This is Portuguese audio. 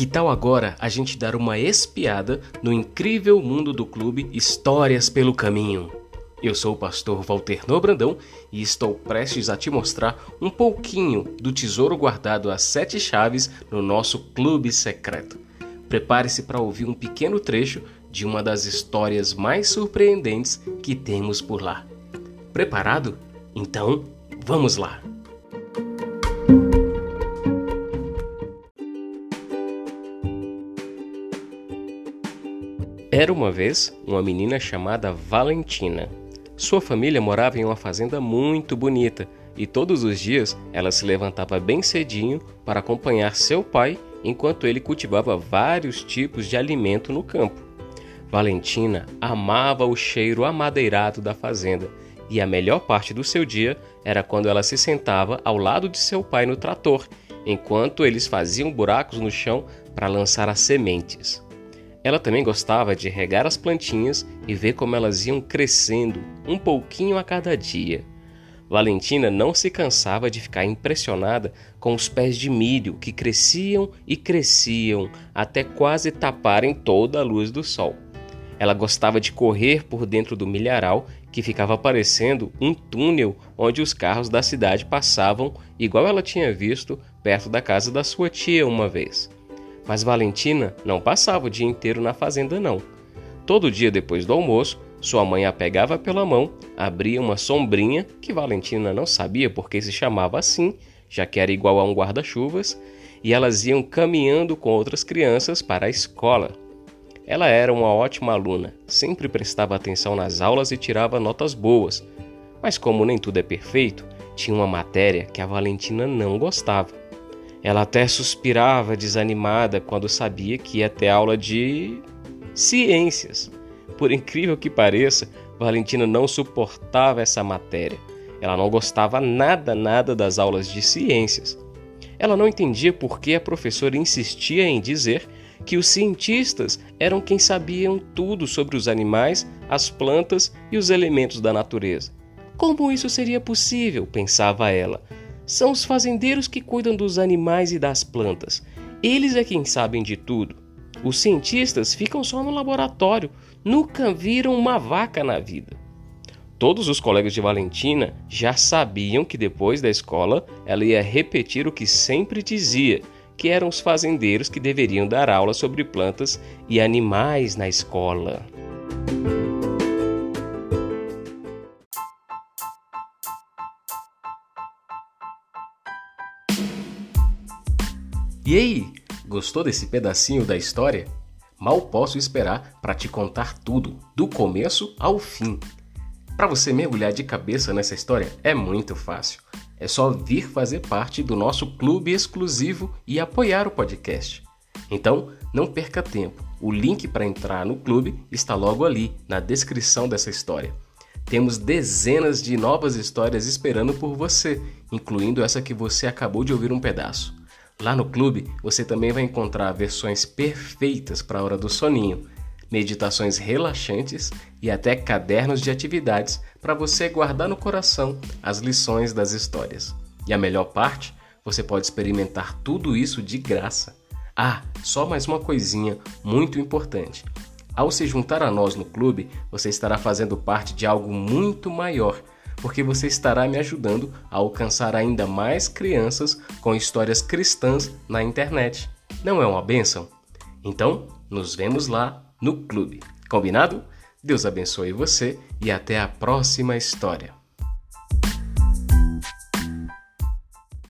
Que tal agora a gente dar uma espiada no incrível mundo do clube Histórias pelo Caminho? Eu sou o pastor Walter Nobrandão e estou prestes a te mostrar um pouquinho do tesouro guardado às sete chaves no nosso clube secreto. Prepare-se para ouvir um pequeno trecho de uma das histórias mais surpreendentes que temos por lá. Preparado? Então, vamos lá! Era uma vez uma menina chamada Valentina. Sua família morava em uma fazenda muito bonita e todos os dias ela se levantava bem cedinho para acompanhar seu pai enquanto ele cultivava vários tipos de alimento no campo. Valentina amava o cheiro amadeirado da fazenda e a melhor parte do seu dia era quando ela se sentava ao lado de seu pai no trator, enquanto eles faziam buracos no chão para lançar as sementes. Ela também gostava de regar as plantinhas e ver como elas iam crescendo, um pouquinho a cada dia. Valentina não se cansava de ficar impressionada com os pés de milho que cresciam e cresciam até quase taparem toda a luz do sol. Ela gostava de correr por dentro do milharal, que ficava parecendo um túnel onde os carros da cidade passavam, igual ela tinha visto perto da casa da sua tia uma vez. Mas Valentina não passava o dia inteiro na fazenda, não. Todo dia depois do almoço, sua mãe a pegava pela mão, abria uma sombrinha, que Valentina não sabia por que se chamava assim, já que era igual a um guarda-chuvas, e elas iam caminhando com outras crianças para a escola. Ela era uma ótima aluna, sempre prestava atenção nas aulas e tirava notas boas. Mas como nem tudo é perfeito, tinha uma matéria que a Valentina não gostava. Ela até suspirava desanimada quando sabia que ia ter aula de ciências. Por incrível que pareça, Valentina não suportava essa matéria. Ela não gostava nada, nada das aulas de ciências. Ela não entendia por que a professora insistia em dizer que os cientistas eram quem sabiam tudo sobre os animais, as plantas e os elementos da natureza. Como isso seria possível? pensava ela. São os fazendeiros que cuidam dos animais e das plantas. Eles é quem sabem de tudo. Os cientistas ficam só no laboratório, nunca viram uma vaca na vida. Todos os colegas de Valentina já sabiam que depois da escola ela ia repetir o que sempre dizia que eram os fazendeiros que deveriam dar aula sobre plantas e animais na escola. E aí, gostou desse pedacinho da história? Mal posso esperar para te contar tudo, do começo ao fim. Para você mergulhar de cabeça nessa história é muito fácil. É só vir fazer parte do nosso clube exclusivo e apoiar o podcast. Então, não perca tempo. O link para entrar no clube está logo ali, na descrição dessa história. Temos dezenas de novas histórias esperando por você, incluindo essa que você acabou de ouvir um pedaço. Lá no clube, você também vai encontrar versões perfeitas para a hora do soninho meditações relaxantes e até cadernos de atividades para você guardar no coração as lições das histórias. E a melhor parte, você pode experimentar tudo isso de graça. Ah, só mais uma coisinha muito importante. Ao se juntar a nós no clube, você estará fazendo parte de algo muito maior, porque você estará me ajudando a alcançar ainda mais crianças com histórias cristãs na internet. Não é uma benção? Então, nos vemos lá no clube. Combinado? Deus abençoe você e até a próxima história.